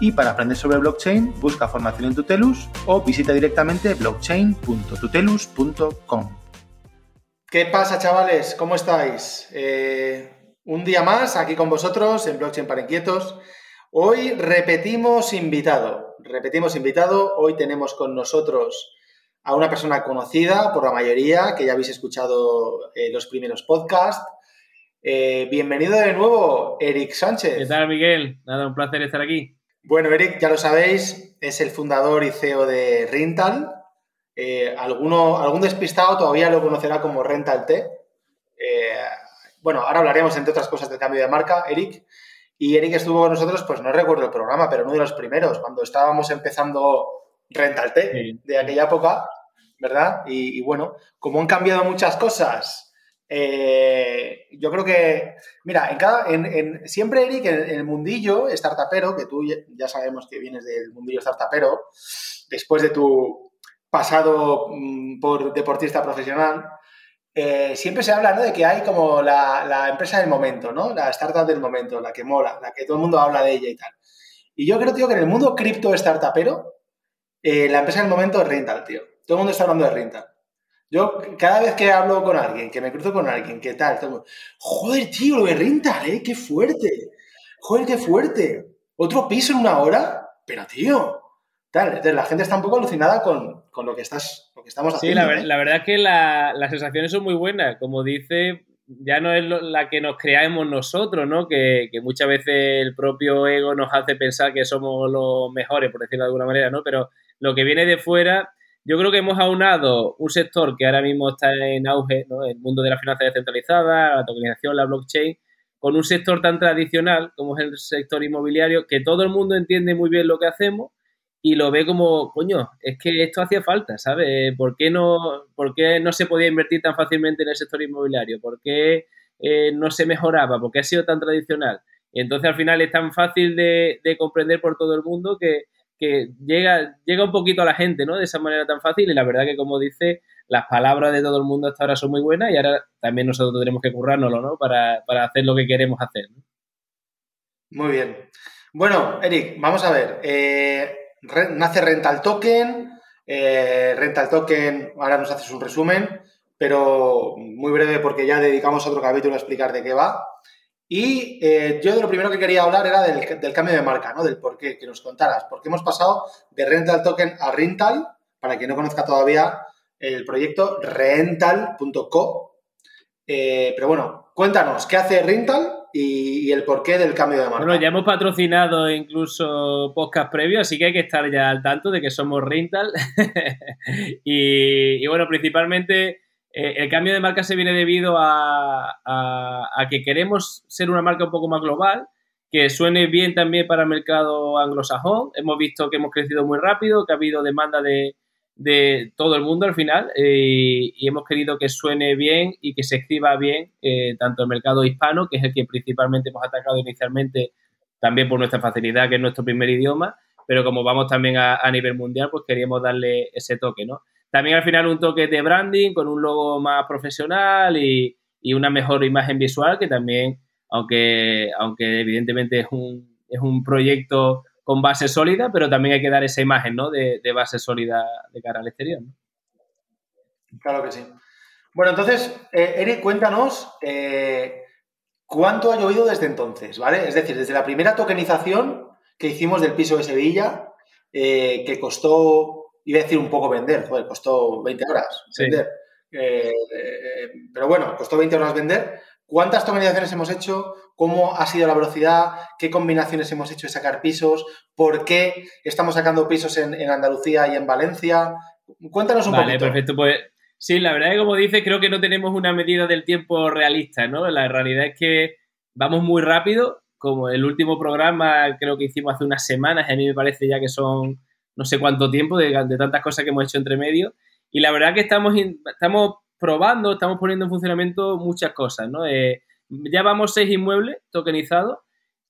y para aprender sobre blockchain, busca formación en Tutelus o visita directamente blockchain.tutelus.com. ¿Qué pasa, chavales? ¿Cómo estáis? Eh, un día más aquí con vosotros en Blockchain para Inquietos. Hoy repetimos invitado. Repetimos invitado. Hoy tenemos con nosotros a una persona conocida por la mayoría, que ya habéis escuchado eh, los primeros podcasts. Eh, bienvenido de nuevo, Eric Sánchez. ¿Qué tal, Miguel? Nada, un placer estar aquí. Bueno, Eric, ya lo sabéis, es el fundador y CEO de Rental. Eh, alguno, algún despistado todavía lo conocerá como Rental T. Eh, bueno, ahora hablaremos, entre otras cosas, del cambio de marca, Eric. Y Eric estuvo con nosotros, pues no recuerdo el programa, pero uno de los primeros, cuando estábamos empezando Rental T, de aquella época, ¿verdad? Y, y, bueno, como han cambiado muchas cosas eh, yo creo que, mira, en cada, en, siempre, Eric, en, el mundillo startupero, que tú ya sabemos que vienes del mundillo startupero, después de tu pasado mm, por deportista profesional, eh, siempre se habla de que hay como la, empresa del momento, ¿no? La startup del momento, la que mola, la que todo el mundo habla de ella y tal. Y yo creo, tío, que en el mundo cripto startupero, eh, la empresa del momento es Rental, tío. Todo el mundo está hablando de Rental. Yo cada vez que hablo con alguien, que me cruzo con alguien, ¿qué tal? Todo, Joder, tío, lo de Rental, ¿eh? ¡Qué fuerte! Joder, qué fuerte. ¿Otro piso en una hora? Pero, tío, tal. Entonces, la gente está un poco alucinada con, lo, que estás, lo que estamos haciendo. Sí, la, verdad es que las sensaciones son muy buenas. Como dice, ya no es la que nos creamos nosotros, ¿no? Que, que, muchas veces el propio ego nos hace pensar que somos los mejores, por decirlo de alguna manera, ¿no? Pero lo que viene de fuera yo creo que hemos aunado un sector que ahora mismo está en auge, ¿no? el mundo de la finanza descentralizada, la tokenización, la blockchain, con un sector tan tradicional como es el sector inmobiliario, que todo el mundo entiende muy bien lo que hacemos y lo ve como, coño, es que esto hacía falta, ¿sabes? ¿Por qué no, por qué no se podía invertir tan fácilmente en el sector inmobiliario? ¿Por qué eh, no se mejoraba? ¿Por qué ha sido tan tradicional? Y entonces al final es tan fácil de comprender por todo el mundo que, que llega, llega un poquito a la gente, ¿no? De esa manera tan fácil y la verdad que como dice, las palabras de todo el mundo hasta ahora son muy buenas y ahora también nosotros tenemos que currárnoslo, ¿no? Para, hacer lo que queremos hacer. Muy bien. Bueno, Eric, vamos a ver. Eh, nace Rental Token. Eh, Rental Token, ahora nos haces un resumen, pero muy breve porque ya dedicamos otro capítulo a explicar de qué va. Y eh, yo de lo primero que quería hablar era del, cambio de marca, ¿no? Del por qué, que nos contaras. ¿Por qué hemos pasado de Rental Token a Rental? Para quien no conozca todavía el proyecto, rental.co. Eh, pero bueno, cuéntanos, ¿qué hace Rental y, el porqué del cambio de marca? Bueno, ya hemos patrocinado incluso podcast previos, así que hay que estar ya al tanto de que somos Rental. y bueno, principalmente eh, el cambio de marca se viene debido a, que queremos ser una marca un poco más global, que suene bien también para el mercado anglosajón. Hemos visto que hemos crecido muy rápido, que ha habido demanda de, todo el mundo al final eh, y hemos querido que suene bien y que se escriba bien eh, tanto el mercado hispano, que es el que principalmente hemos atacado inicialmente también por nuestra facilidad, que es nuestro primer idioma, pero como vamos también a, a nivel mundial, pues queríamos darle ese toque, ¿no? También al final un toque de branding con un logo más profesional y, una mejor imagen visual que también, aunque, aunque evidentemente es un, es un proyecto con base sólida, pero también hay que dar esa imagen ¿no? de, base sólida de cara al exterior. Claro que sí. Bueno, entonces, eh, Eric, cuéntanos eh, cuánto ha llovido desde entonces, ¿vale? Es decir, desde la primera tokenización que hicimos del piso de Sevilla, eh, que costó iba a decir un poco vender, joder, costó 20 horas vender. Eh, eh, pero bueno, costó 20 horas vender. ¿Cuántas tokenizaciones hemos hecho? ¿Cómo ha sido la velocidad? ¿Qué combinaciones hemos hecho de sacar pisos? ¿Por qué estamos sacando pisos en, Andalucía y en Valencia? Cuéntanos un vale, perfecto. Pues sí, la verdad es que como dices, creo que no tenemos una medida del tiempo realista, ¿no? La realidad es que vamos muy rápido. Como el último programa creo que hicimos hace unas semanas, a mí me parece ya que son no sé cuánto tiempo de, tantas cosas que hemos hecho entre medio. Y la verdad que estamos, estamos probando, estamos poniendo en funcionamiento muchas cosas, ¿no? Eh, ya vamos seis inmuebles tokenizados.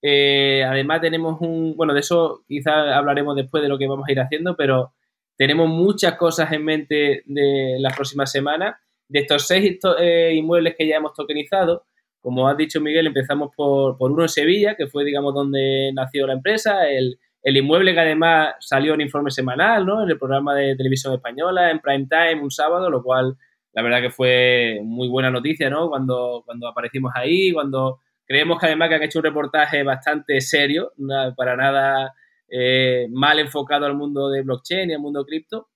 Eh, además tenemos un, bueno, de eso quizás hablaremos después de lo que vamos a ir haciendo, pero tenemos muchas cosas en mente de las próximas semanas. De estos seis eh, inmuebles que ya hemos tokenizado, como has dicho Miguel, empezamos por, por, uno en Sevilla, que fue, digamos, donde nació la empresa, el, el inmueble que además salió en informe semanal, ¿no? En el programa de televisión española, en prime time, un sábado, lo cual la verdad que fue muy buena noticia, ¿no? Cuando, cuando aparecimos ahí, cuando creemos que además que han hecho un reportaje bastante serio, para nada eh, mal enfocado al mundo de blockchain y al mundo cripto.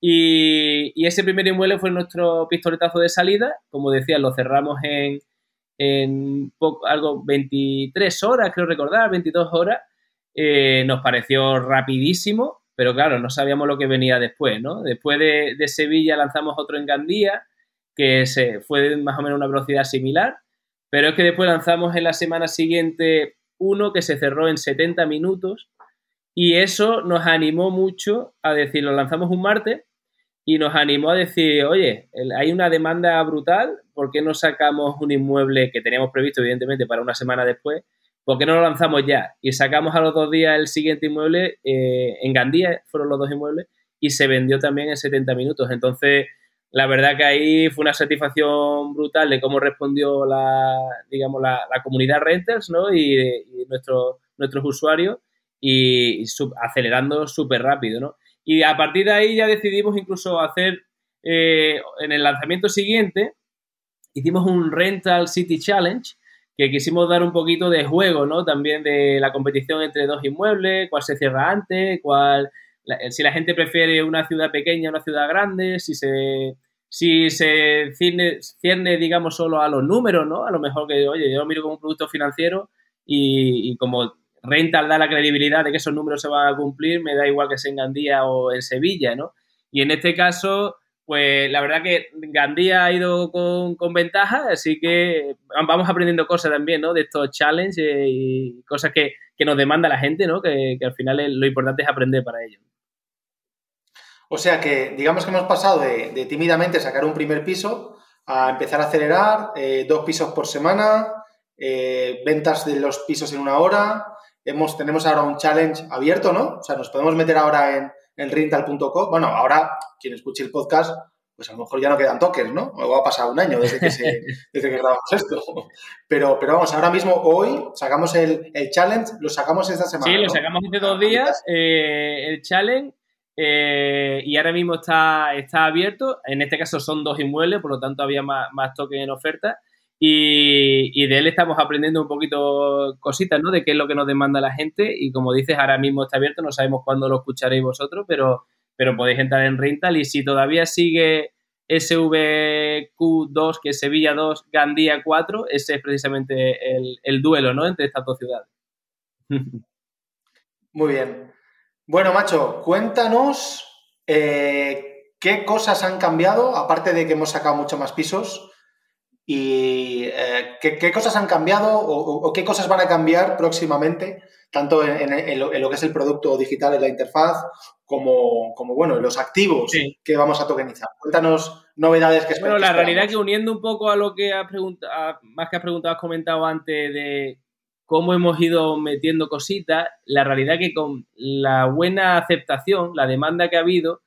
Y, y, ese primer inmueble fue nuestro pistoletazo de salida. Como decía, lo cerramos en, en poco, algo 23 horas, creo recordar, 22 horas. Eh, nos pareció rapidísimo, pero claro, no sabíamos lo que venía después, ¿no? Después de, Sevilla lanzamos otro en Gandía, que se, fue más o menos una velocidad similar, pero es que después lanzamos en la semana siguiente uno que se cerró en 70 minutos y eso nos animó mucho a decir, lo lanzamos un martes y nos animó a decir, oye, hay una demanda brutal, ¿por qué no sacamos un inmueble que teníamos previsto, evidentemente, para una semana después? ¿Por qué no lo lanzamos ya? Y sacamos a los dos días el siguiente inmueble, eh, en Gandía fueron los dos inmuebles, y se vendió también en 70 minutos. Entonces, la verdad que ahí fue una satisfacción brutal de cómo respondió la, digamos, la, comunidad renters, ¿no? Y, y nuestros usuarios y, acelerando súper rápido, ¿no? Y a partir de ahí ya decidimos incluso hacer, eh, en el lanzamiento siguiente, hicimos un Rental City Challenge, que quisimos dar un poquito de juego, ¿no? También de la competición entre dos inmuebles, cuál se cierra antes, cuál si la gente prefiere una ciudad pequeña una ciudad grande, si se, si se cierne, digamos, solo a los números, ¿no? A lo mejor que, oye, yo miro como un producto financiero y, como Rental da la credibilidad de que esos números se van a cumplir, me da igual que sea en Gandía o en Sevilla, ¿no? Y en este caso, pues la verdad que Gandía ha ido con, con ventaja, así que vamos aprendiendo cosas también, ¿no? De estos challenges y cosas que, que nos demanda la gente, ¿no? Que, al final lo importante es aprender para ello. O sea que, digamos que hemos pasado de, tímidamente sacar un primer piso a empezar a acelerar, eh, dos pisos por semana, eh, ventas de los pisos en una hora. Hemos, tenemos ahora un challenge abierto, ¿no? O sea, nos podemos meter ahora en, el rental.com. Bueno, ahora quien escuche el podcast, pues a lo mejor ya no quedan tokens, ¿no? O ha pasado un año desde que, desde que grabamos esto. Pero, pero vamos, ahora mismo, hoy, sacamos el, challenge, lo sacamos esta semana. Sí, lo sacamos hace dos días. Eh, el challenge eh, y ahora mismo está, está abierto. En este caso son dos inmuebles, por lo tanto había más, más tokens en oferta. Y, de él estamos aprendiendo un poquito cositas, ¿no? De qué es lo que nos demanda la gente. Y como dices, ahora mismo está abierto, no sabemos cuándo lo escucharéis vosotros, pero, pero podéis entrar en Rental. Y si todavía sigue SVQ2, que es Sevilla 2, Gandía 4, ese es precisamente el, el duelo, ¿no? Entre estas dos ciudades. Muy bien. Bueno, macho, cuéntanos eh, qué cosas han cambiado, aparte de que hemos sacado mucho más pisos, y eh, ¿qué, cosas han cambiado o, qué cosas van a cambiar próximamente, tanto en, lo, que es el producto digital, en la interfaz, como, como bueno, en los activos que vamos a tokenizar. Cuéntanos novedades que Bueno, la realidad es que uniendo un poco a lo que has preguntado, más que has preguntado, has comentado antes de cómo hemos ido metiendo cositas, la realidad que con la buena aceptación, la demanda que ha habido,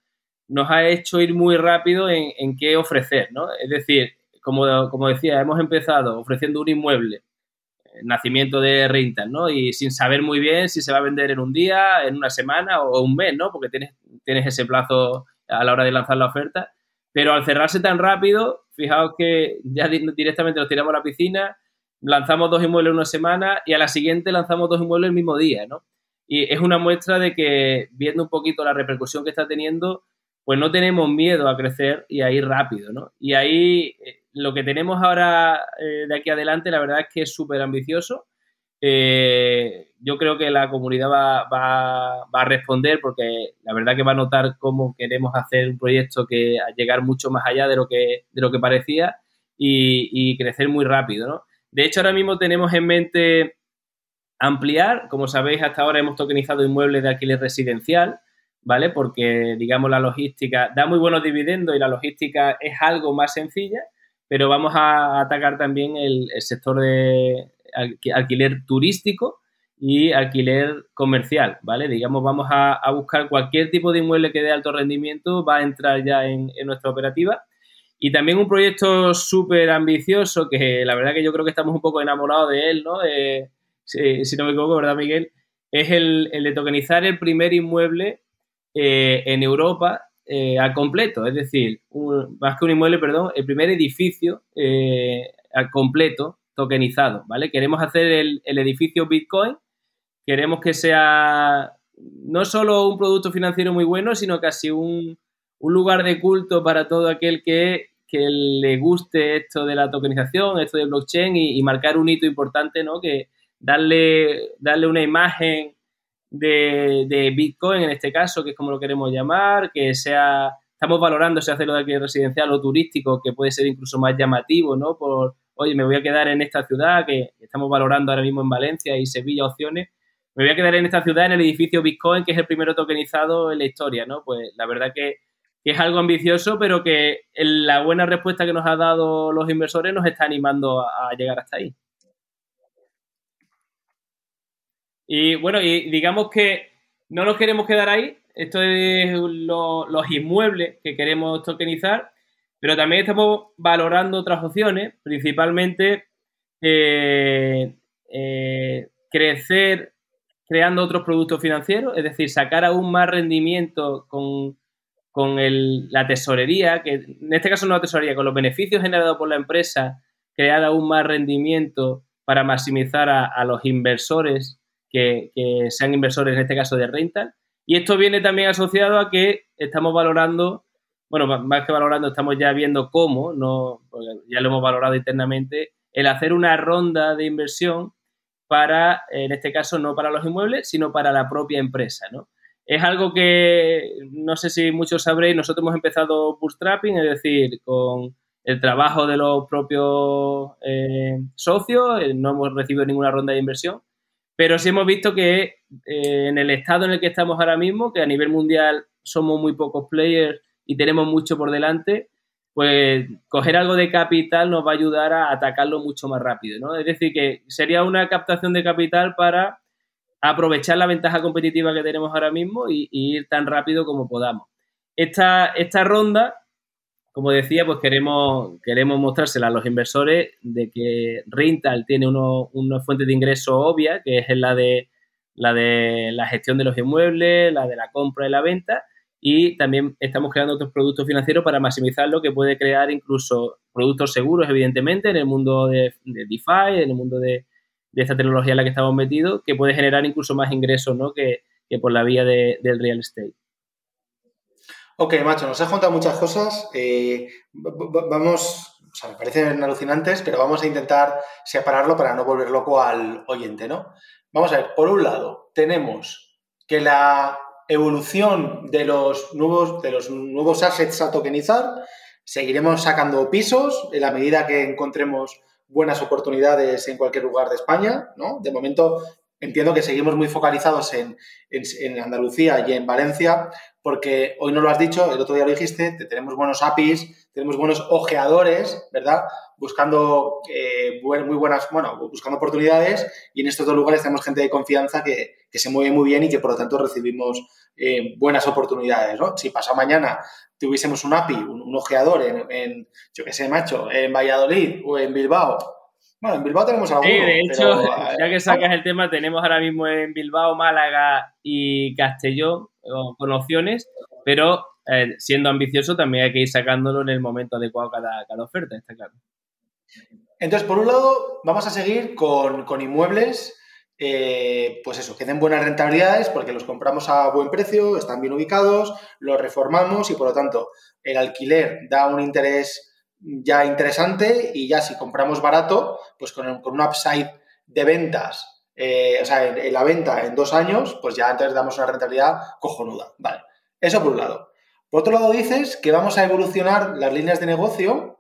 nos ha hecho ir muy rápido en, qué ofrecer, ¿no? Es decir, como, como, decía, hemos empezado ofreciendo un inmueble, eh, nacimiento de rental, ¿no? Y sin saber muy bien si se va a vender en un día, en una semana o un mes, ¿no? Porque tienes, tienes ese plazo a la hora de lanzar la oferta. Pero al cerrarse tan rápido, fijaos que ya directamente nos tiramos a la piscina, lanzamos dos inmuebles una semana y a la siguiente lanzamos dos inmuebles el mismo día, ¿no? Y es una muestra de que, viendo un poquito la repercusión que está teniendo, pues no tenemos miedo a crecer y a ir rápido, ¿no? Y ahí eh, lo que tenemos ahora eh, de aquí adelante, la verdad es que es súper ambicioso. Eh, yo creo que la comunidad va, va, a responder porque la verdad que va a notar cómo queremos hacer un proyecto que a llegar mucho más allá de lo que, de lo que parecía y, y crecer muy rápido, ¿no? De hecho, ahora mismo tenemos en mente ampliar. Como sabéis, hasta ahora hemos tokenizado inmuebles de alquiler residencial, ¿vale? Porque, digamos, la logística da muy buenos dividendos y la logística es algo más sencilla, pero vamos a atacar también el, sector de alquiler turístico y alquiler comercial, ¿vale? Digamos, vamos a, buscar cualquier tipo de inmueble que dé alto rendimiento, va a entrar ya en, nuestra operativa. Y también un proyecto súper ambicioso, que la verdad que yo creo que estamos un poco enamorados de él, ¿no? si, no me equivoco, ¿verdad, Miguel? Es el, el de tokenizar el primer inmueble eh, en Europa eh, al completo, es decir, más que un inmueble, perdón, el primer edificio eh, al completo tokenizado, ¿vale? Queremos hacer el, edificio Bitcoin, queremos que sea no solo un producto financiero muy bueno, sino casi un, lugar de culto para todo aquel que, le guste esto de la tokenización, esto de blockchain y, y, marcar un hito importante, ¿no? Que darle, darle una imagen de, Bitcoin en este caso, que es como lo queremos llamar, que sea, estamos valorando si hacerlo de aquí residencial o turístico, que puede ser incluso más llamativo, ¿no? Por, oye, me voy a quedar en esta ciudad, que estamos valorando ahora mismo en Valencia y Sevilla opciones, me voy a quedar en esta ciudad, en el edificio Bitcoin, que es el primero tokenizado en la historia, ¿no? Pues la verdad que, es algo ambicioso, pero que la buena respuesta que nos ha dado los inversores nos está animando a llegar hasta ahí. Y bueno, y digamos que no nos queremos quedar ahí. Esto es los inmuebles que queremos tokenizar, pero también estamos valorando otras opciones, principalmente eh, eh, crecer creando otros productos financieros, es decir, sacar aún más rendimiento con, la tesorería, que en este caso no la tesorería, con los beneficios generados por la empresa, crear aún más rendimiento para maximizar a los inversores que, sean inversores, en este caso de rental. Y esto viene también asociado a que estamos valorando, bueno, más que valorando, estamos ya viendo cómo, no, ya lo hemos valorado internamente, el hacer una ronda de inversión para, en este caso, no para los inmuebles, sino para la propia empresa, ¿no? Es algo que no sé si muchos sabréis, nosotros hemos empezado bootstrapping, es decir, con el trabajo de los propios eh, socios, eh, no hemos recibido ninguna ronda de inversión, pero sí hemos visto que eh, en el estado en el que estamos ahora mismo, que a nivel mundial somos muy pocos players y tenemos mucho por delante, pues coger algo de capital nos va a ayudar a atacarlo mucho más rápido, ¿no? Es decir, que sería una captación de capital para aprovechar la ventaja competitiva que tenemos ahora mismo y, y ir tan rápido como podamos. Esta, esta ronda como decía, pues queremos, queremos mostrársela a los inversores de que Rental tiene una fuente de ingreso obvia, que es la de, la de la gestión de los inmuebles, la de la compra y la venta, y también estamos creando otros productos financieros para maximizarlo, que puede crear incluso productos seguros, evidentemente, en el mundo de, DeFi, en el mundo de, esta tecnología en la que estamos metidos, que puede generar incluso más ingresos ¿no? que, por la vía del real estate. Ok, macho, nos has contado muchas cosas. Eh, vamos, o sea, me parecen alucinantes, pero vamos a intentar separarlo para no volver loco al oyente, ¿no? Vamos a ver, por un lado, tenemos que la evolución de los nuevos, de los nuevos assets a tokenizar, seguiremos sacando pisos en la medida que encontremos buenas oportunidades en cualquier lugar de España, ¿no? De momento entiendo que seguimos muy focalizados en, Andalucía y en Valencia, porque hoy no lo has dicho, el otro día lo dijiste, tenemos buenos APIs, tenemos buenos ojeadores, ¿verdad? Buscando eh, muy buenas, bueno, buscando oportunidades y en estos dos lugares tenemos gente de confianza que, se mueve muy bien y que por lo tanto recibimos eh, buenas oportunidades, ¿no? Si pasado mañana tuviésemos un API, un, ojeador en, en, yo qué sé, macho, en Valladolid o en Bilbao, bueno, en Bilbao tenemos alguno. Sí, de hecho, ya que sacas el tema, tenemos ahora mismo en Bilbao, Málaga y Castellón con opciones, pero eh, siendo ambicioso también hay que ir sacándolo en el momento adecuado cada, cada oferta, está claro. Entonces, por un lado, vamos a seguir con, inmuebles, eh, pues eso, que den buenas rentabilidades porque los compramos a buen precio, están bien ubicados, los reformamos y por lo tanto el alquiler da un interés ya interesante y ya si compramos barato, pues con, un upside de ventas, eh, o sea, en, la venta en dos años, pues ya antes damos una rentabilidad cojonuda. Vale, eso por un lado. Por otro lado dices que vamos a evolucionar las líneas de negocio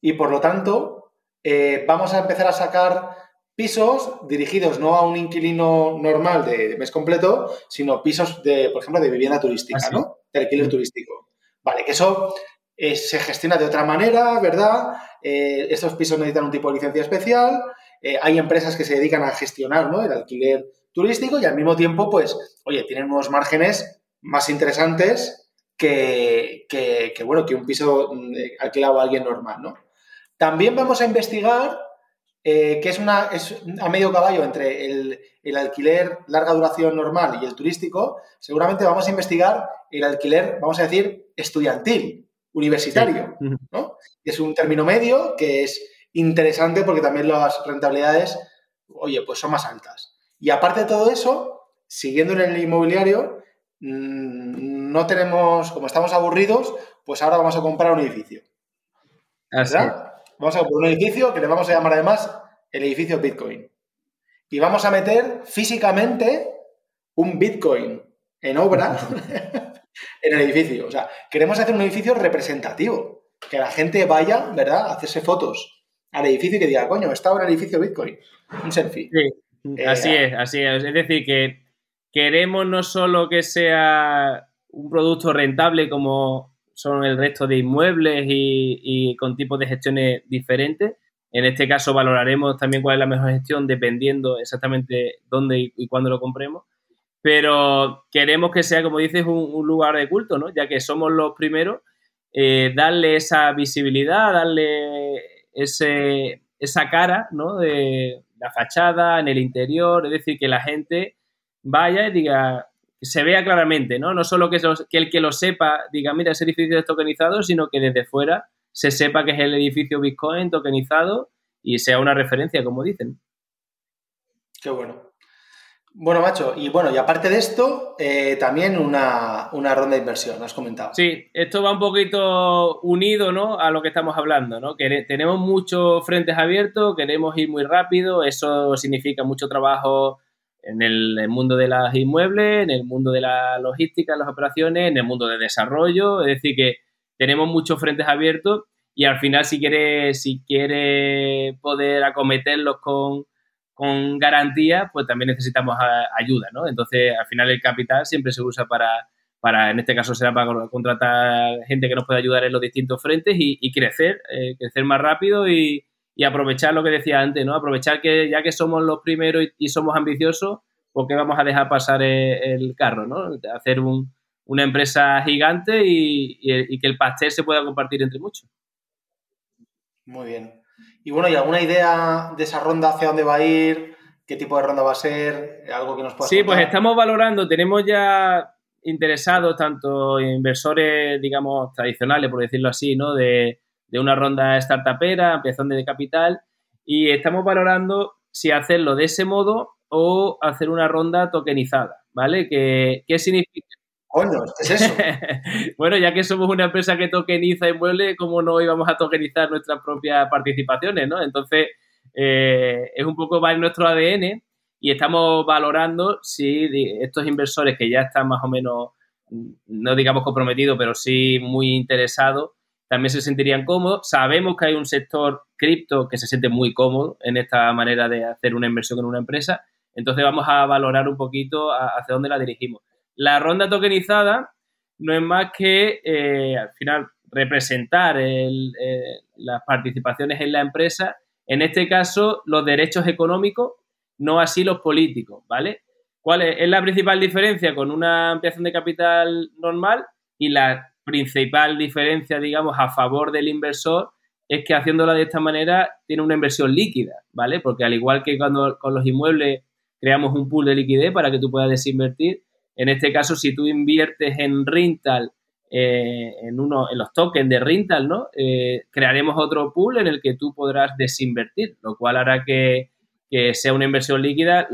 y por lo tanto eh, vamos a empezar a sacar pisos dirigidos no a un inquilino normal de mes completo, sino pisos de, por ejemplo, de vivienda turística, ah, ¿no? De alquiler mm. turístico. Vale, que eso eh, se gestiona de otra manera, ¿verdad? Eh, estos pisos necesitan un tipo de licencia especial. Eh, hay empresas que se dedican a gestionar ¿no? el alquiler turístico y al mismo tiempo, pues, oye, tienen unos márgenes más interesantes que, bueno, que un piso mm, alquilado a alguien normal, ¿no? También vamos a investigar que es, una, es a medio caballo entre el, el, alquiler larga duración normal y el turístico, seguramente vamos a investigar el alquiler, vamos a decir, estudiantil, universitario, ¿no? Es un término medio que es interesante porque también las rentabilidades, oye, pues son más altas. Y aparte de todo eso, siguiendo en el inmobiliario, mm, no tenemos, como estamos aburridos, pues ahora vamos a comprar un edificio. ¿Verdad? Vamos a comprar un edificio que le vamos a llamar además el edificio Bitcoin. Y vamos a meter físicamente un Bitcoin en obra en el edificio. O sea, queremos hacer un edificio representativo. Que la gente vaya, ¿verdad?, a hacerse fotos al edificio y que diga, coño, está en el edificio Bitcoin. Un selfie. Sí, eh, así es, así es. Es decir, que queremos no solo que sea un producto rentable como son el resto de inmuebles y, con tipos de gestiones diferentes. En este caso valoraremos también cuál es la mejor gestión dependiendo exactamente dónde y cuándo lo compremos pero queremos que sea, como dices, un, lugar de culto, ¿no? Ya que somos los primeros, eh, darle esa visibilidad, darle ese, esa cara, ¿no? De la fachada, en el interior, es decir, que la gente vaya y diga, se vea claramente, ¿no? No solo que, que el que lo sepa diga, mira, ese edificio es tokenizado, sino que desde fuera se sepa que es el edificio Bitcoin tokenizado y sea una referencia, como dicen. Qué bueno. Bueno, macho, y bueno, y aparte de esto, eh, también una, ronda de inversión, has comentado. Sí, esto va un poquito unido, ¿no? A lo que estamos hablando, ¿no? Que tenemos muchos frentes abiertos, queremos ir muy rápido, eso significa mucho trabajo en el, mundo de las inmuebles, en el mundo de la logística, las operaciones, en el mundo de desarrollo, es decir, que tenemos muchos frentes abiertos y al final si quiere, si quiere poder acometerlos con con garantía, pues también necesitamos ayuda, ¿no? Entonces, al final el capital siempre se usa para, para en este caso será para contratar gente que nos pueda ayudar en los distintos frentes y, crecer, eh, crecer más rápido y, aprovechar lo que decía antes, ¿no? Aprovechar que ya que somos los primeros y, somos ambiciosos, ¿por qué vamos a dejar pasar el, carro, ¿no? Hacer una empresa gigante y, y que el pastel se pueda compartir entre muchos. Muy bien. Y bueno, ¿y alguna idea de esa ronda hacia dónde va a ir? ¿Qué tipo de ronda va a ser? ¿Algo que nos pueda Sí, pues estamos valorando, tenemos ya interesados tanto inversores, digamos, tradicionales, por decirlo así, ¿no? De, una ronda startupera, ampliación de capital, y estamos valorando si hacerlo de ese modo o hacer una ronda tokenizada, ¿vale? ¿Qué, qué significa? Coño, ¿qué es eso? bueno, ya que somos una empresa que tokeniza inmuebles, ¿cómo no íbamos a tokenizar nuestras propias participaciones, no? Entonces, eh, es un poco va en nuestro ADN y estamos valorando si estos inversores que ya están más o menos, no digamos comprometidos, pero sí muy interesados, también se sentirían cómodos. Sabemos que hay un sector cripto que se siente muy cómodo en esta manera de hacer una inversión en una empresa, entonces vamos a valorar un poquito hacia dónde la dirigimos. La ronda tokenizada no es más que, eh, al final, representar eh, las participaciones en la empresa, en este caso, los derechos económicos, no así los políticos, ¿vale? ¿Cuál es? la principal diferencia con una ampliación de capital normal? Y la principal diferencia, digamos, a favor del inversor es que haciéndola de esta manera tiene una inversión líquida, ¿vale? Porque al igual que cuando con los inmuebles creamos un pool de liquidez para que tú puedas desinvertir, en este caso, si tú inviertes en Rintal, eh, en, uno, en los tokens de Rintal, ¿no? Eh, crearemos otro pool en el que tú podrás desinvertir, lo cual hará que, sea una inversión líquida.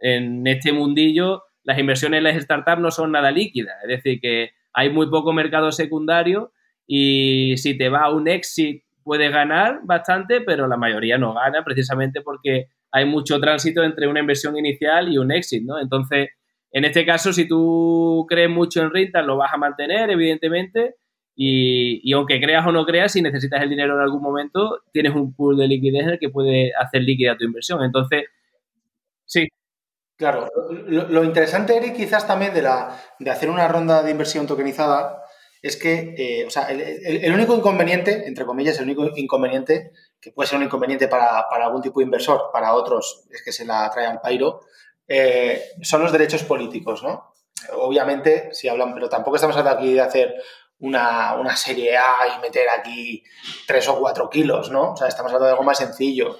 En este mundillo, las inversiones en las startups no son nada líquidas, es decir, que hay muy poco mercado secundario y si te va a un exit puedes ganar bastante, pero la mayoría no gana precisamente porque hay mucho tránsito entre una inversión inicial y un exit, ¿no? Entonces, en este caso, si tú crees mucho en Rental, lo vas a mantener, evidentemente, y, aunque creas o no creas, si necesitas el dinero en algún momento, tienes un pool de liquidez en el que puede hacer líquida tu inversión. Entonces, sí. Claro, lo, interesante, Eric, quizás también de, la, de hacer una ronda de inversión tokenizada es que, eh, o sea, el, único inconveniente, entre comillas, el único inconveniente, que puede ser un inconveniente para, algún tipo de inversor, para otros es que se la trae al pairo, eh, son los derechos políticos, ¿no? Obviamente, si hablan, pero tampoco estamos hablando aquí de hacer una, serie A y meter aquí 3 o 4 kilos, ¿no? O sea, estamos hablando de algo más sencillo.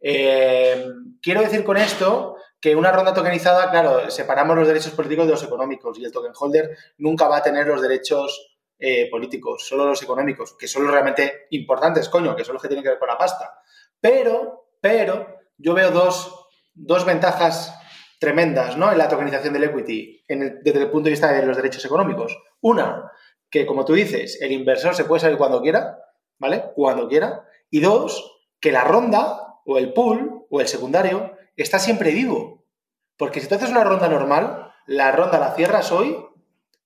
Eh, quiero decir con esto que una ronda tokenizada, claro, separamos los derechos políticos de los económicos y el token holder nunca va a tener los derechos eh, políticos, solo los económicos, que son los realmente importantes, coño, que son los que tienen que ver con la pasta. Pero, pero, yo veo dos, dos ventajas tremendas ¿no? en la tokenización del equity desde el punto de vista de los derechos económicos. Una, que como tú dices, el inversor se puede salir cuando quiera, ¿vale? Cuando quiera. Y dos, que la ronda o el pool o el secundario está siempre vivo. Porque si tú haces una ronda normal, la ronda la cierras hoy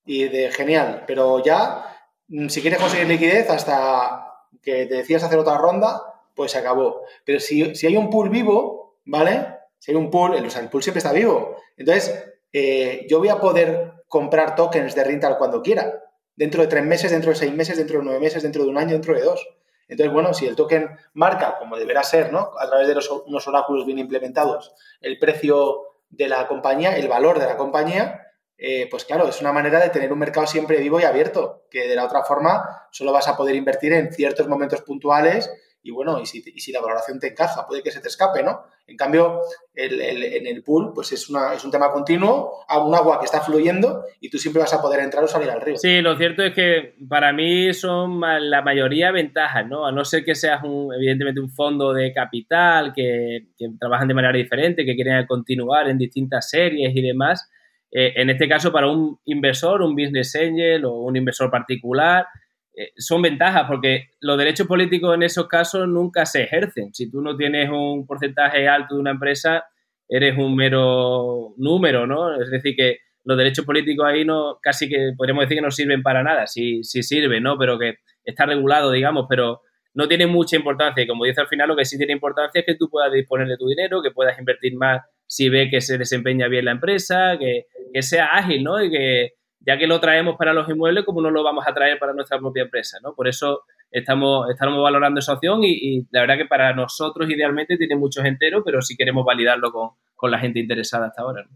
y de genial, pero ya mm, si quieres conseguir liquidez hasta que te decidas hacer otra ronda, pues se acabó. Pero si, si hay un pool vivo, ¿vale? Si hay un pool, el, el pool siempre está vivo. Entonces, eh, yo voy a poder comprar tokens de rental cuando quiera dentro de tres meses, dentro de seis meses, dentro de nueve meses, dentro de un año, dentro de dos. Entonces, bueno, si el token marca, como deberá ser, ¿no? A través de los, unos oráculos bien implementados, el precio de la compañía, el valor de la compañía, eh, pues claro, es una manera de tener un mercado siempre vivo y abierto, que de la otra forma solo vas a poder invertir en ciertos momentos puntuales y bueno, y si, y si, la valoración te encaja, puede que se te escape, ¿no? En cambio, el, en el pool, pues es, una, es un tema continuo, un agua que está fluyendo y tú siempre vas a poder entrar o salir al río. Sí, lo cierto es que para mí son la mayoría ventajas, ¿no? A no ser que seas, un, evidentemente, un fondo de capital que, que trabajan de manera diferente, que quieren continuar en distintas series y demás. Eh, en este caso, para un inversor, un business angel o un inversor particular, eh, son ventajas porque los derechos políticos en esos casos nunca se ejercen. Si tú no tienes un porcentaje alto de una empresa, eres un mero número, ¿no? Es decir, que los derechos políticos ahí no, casi que podríamos decir que no sirven para nada. Sí, sí sirven, ¿no? Pero que está regulado, digamos, pero no tiene mucha importancia. Y como dice al final, lo que sí tiene importancia es que tú puedas disponer de tu dinero, que puedas invertir más si ve que se desempeña bien la empresa, que, que sea ágil, ¿no? Y que, ya que lo traemos para los inmuebles, como no lo vamos a traer para nuestra propia empresa, ¿no? Por eso estamos, valorando esa opción y, la verdad que para nosotros idealmente tiene muchos enteros, pero sí queremos validarlo con, la gente interesada hasta ahora.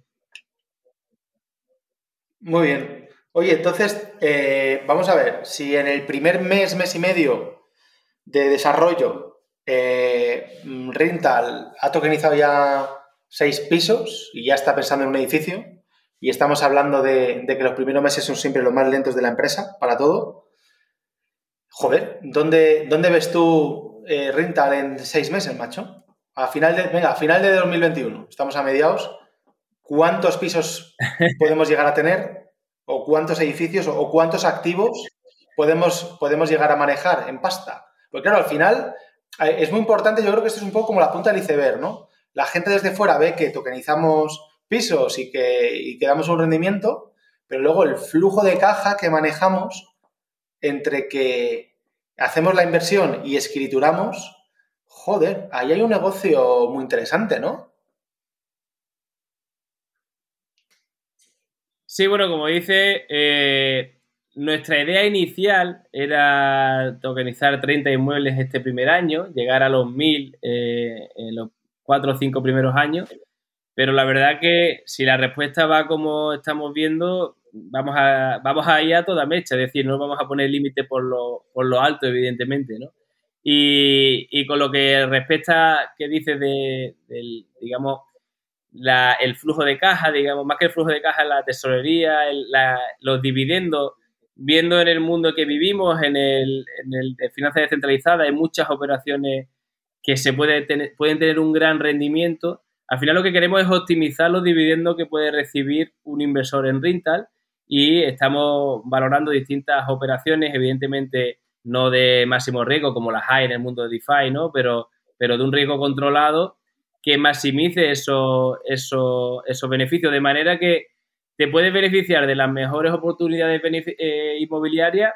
Muy bien. Oye, entonces, eh, vamos a ver, si en el primer mes, mes y medio de desarrollo, eh, Rental ha tokenizado ya seis pisos y ya está pensando en un edificio, y estamos hablando de, que los primeros meses son siempre los más lentos de la empresa para todo. Joder, ¿dónde, dónde ves tú eh, Rental en seis meses, macho? A final de, venga, a final de 2021, estamos a mediados. ¿Cuántos pisos podemos llegar a tener? ¿O cuántos edificios o cuántos activos podemos, podemos llegar a manejar en pasta? Porque claro, al final eh, es muy importante, yo creo que esto es un poco como la punta del iceberg, ¿no? La gente desde fuera ve que tokenizamos pisos y que, damos un rendimiento, pero luego el flujo de caja que manejamos entre que hacemos la inversión y escrituramos, joder, ahí hay un negocio muy interesante, ¿no? Sí, bueno, como dice, eh, nuestra idea inicial era tokenizar 30 inmuebles este primer año, llegar a los 1000 eh, en los 4 o 5 primeros años pero la verdad que si la respuesta va como estamos viendo, vamos a, vamos a ir a toda mecha, es decir, no vamos a poner límite por lo, por lo alto, evidentemente, ¿no? Y, con lo que respecta, ¿qué dices de, del, digamos, el flujo de caja, digamos, más que el flujo de caja, la tesorería, los dividendos, viendo en el mundo que vivimos, en el, en el finanzas descentralizadas, hay muchas operaciones que se puede pueden tener un gran rendimiento al final lo que queremos es optimizar los dividendos que puede recibir un inversor en rental y estamos valorando distintas operaciones, evidentemente no de máximo riesgo como las hay en el mundo de DeFi, ¿no? pero, pero de un riesgo controlado que maximice esos, esos, beneficios de manera que te puedes beneficiar de las mejores oportunidades eh, inmobiliarias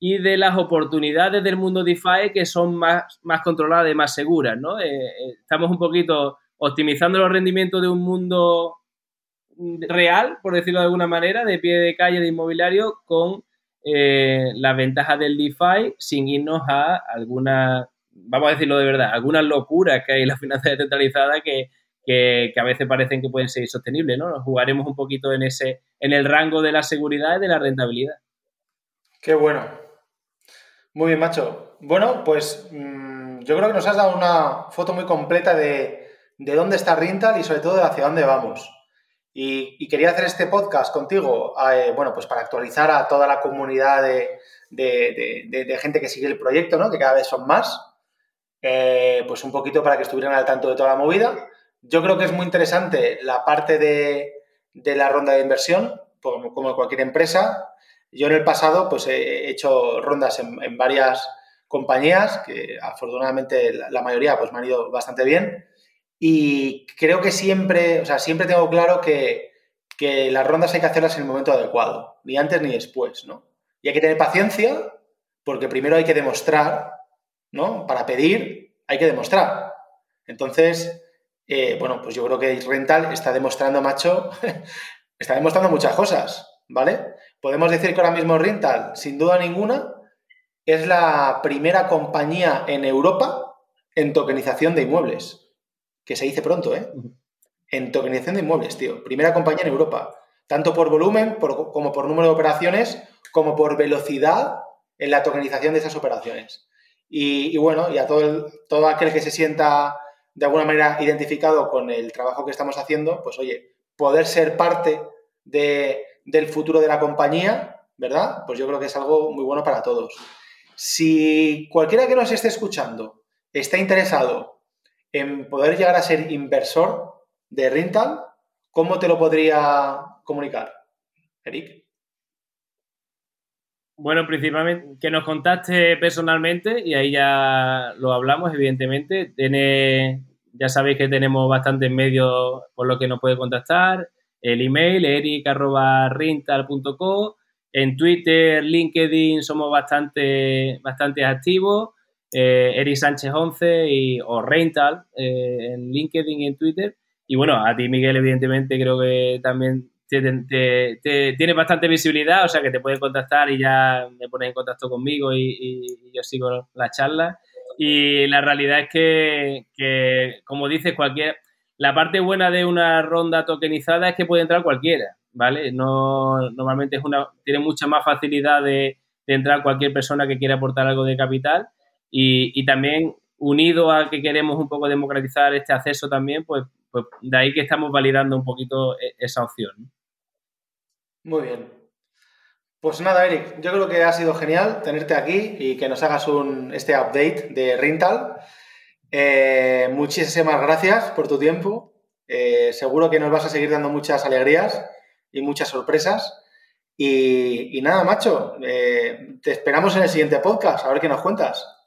y de las oportunidades del mundo DeFi que son más, más controladas y más seguras, ¿no? Eh, eh, estamos un poquito optimizando los rendimientos de un mundo real, por decirlo de alguna manera, de pie de calle de inmobiliario con eh, las ventajas del DeFi sin irnos a alguna, vamos a decirlo de verdad, algunas locuras que hay en la finanza descentralizada que, a veces parecen que pueden ser sostenibles, ¿no? Nos jugaremos un poquito en ese, en el rango de la seguridad y de la rentabilidad. Qué bueno. Muy bien, macho. Bueno, pues mm, yo creo que nos has dado una foto muy completa de, dónde está Rintal y sobre todo de hacia dónde vamos. Y, quería hacer este podcast contigo, eh, bueno, pues para actualizar a toda la comunidad de, gente que sigue el proyecto, ¿no? Que cada vez son más. Eh, pues un poquito para que estuvieran al tanto de toda la movida. Yo creo que es muy interesante la parte de, la ronda de inversión, como, cualquier empresa, yo en el pasado pues he hecho rondas en, varias compañías que afortunadamente la, mayoría pues me han ido bastante bien y creo que siempre, o sea, siempre tengo claro que, las rondas hay que hacerlas en el momento adecuado, ni antes ni después, ¿no? Y hay que tener paciencia porque primero hay que demostrar, ¿no? Para pedir hay que demostrar. Entonces, eh, bueno, pues yo creo que Rental está demostrando, macho, está demostrando muchas cosas, ¿vale? Podemos decir que ahora mismo Rental, sin duda ninguna, es la primera compañía en Europa en tokenización de inmuebles. Que se dice pronto, ¿eh? En tokenización de inmuebles, tío. Primera compañía en Europa. Tanto por volumen como por número de operaciones, como por velocidad en la tokenización de esas operaciones. Y, bueno, y a todo, todo aquel que se sienta de alguna manera identificado con el trabajo que estamos haciendo, pues oye, poder ser parte de, del futuro de la compañía, ¿verdad? Pues yo creo que es algo muy bueno para todos. Si cualquiera que nos esté escuchando está interesado en poder llegar a ser inversor de Rental, ¿cómo te lo podría comunicar, Eric? Bueno, principalmente que nos contacte personalmente y ahí ya lo hablamos, evidentemente. Tiene, ya sabéis que tenemos bastantes medios por los que nos puede contactar el email eric.rintal.co. En Twitter, LinkedIn somos bastante, bastante activos. Eh, Eric Sánchez 11 y, o Rental eh, en LinkedIn y en Twitter. Y bueno, a ti, Miguel, evidentemente, creo que también tiene bastante visibilidad, o sea que te pueden contactar y ya me pones en contacto conmigo y, yo sigo la charla. Y la realidad es que, como dices, cualquier la parte buena de una ronda tokenizada es que puede entrar cualquiera, ¿vale? No, normalmente es una, tiene mucha más facilidad de, entrar cualquier persona que quiera aportar algo de capital y, también unido a que queremos un poco democratizar este acceso también, pues, pues de ahí que estamos validando un poquito e, esa opción. Muy bien. Pues nada, Eric, yo creo que ha sido genial tenerte aquí y que nos hagas un, este update de Rental. Eh, muchísimas gracias por tu tiempo. Eh, seguro que nos vas a seguir dando muchas alegrías y muchas sorpresas. Y, nada, macho, eh, te esperamos en el siguiente podcast, a ver qué nos cuentas.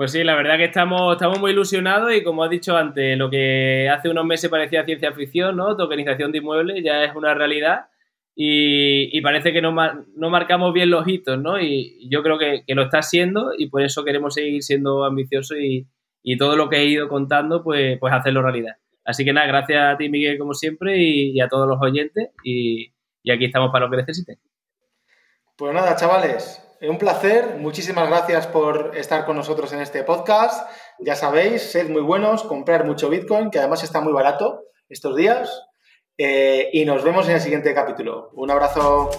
Pues sí, la verdad que estamos, estamos muy ilusionados y como has dicho antes, lo que hace unos meses parecía ciencia ficción, ¿no? Tokenización de inmuebles ya es una realidad y, parece que no, no, marcamos bien los hitos, ¿no? Y, yo creo que, lo está haciendo y por eso queremos seguir siendo ambiciosos y, y todo lo que he ido contando, pues, pues hacerlo realidad. Así que nada, gracias a ti, Miguel, como siempre, y, a todos los oyentes, y, aquí estamos para lo que necesiten. Pues nada, chavales, un placer. Muchísimas gracias por estar con nosotros en este podcast. Ya sabéis, sed muy buenos, comprar mucho Bitcoin, que además está muy barato estos días. Eh, y nos vemos en el siguiente capítulo. Un abrazo.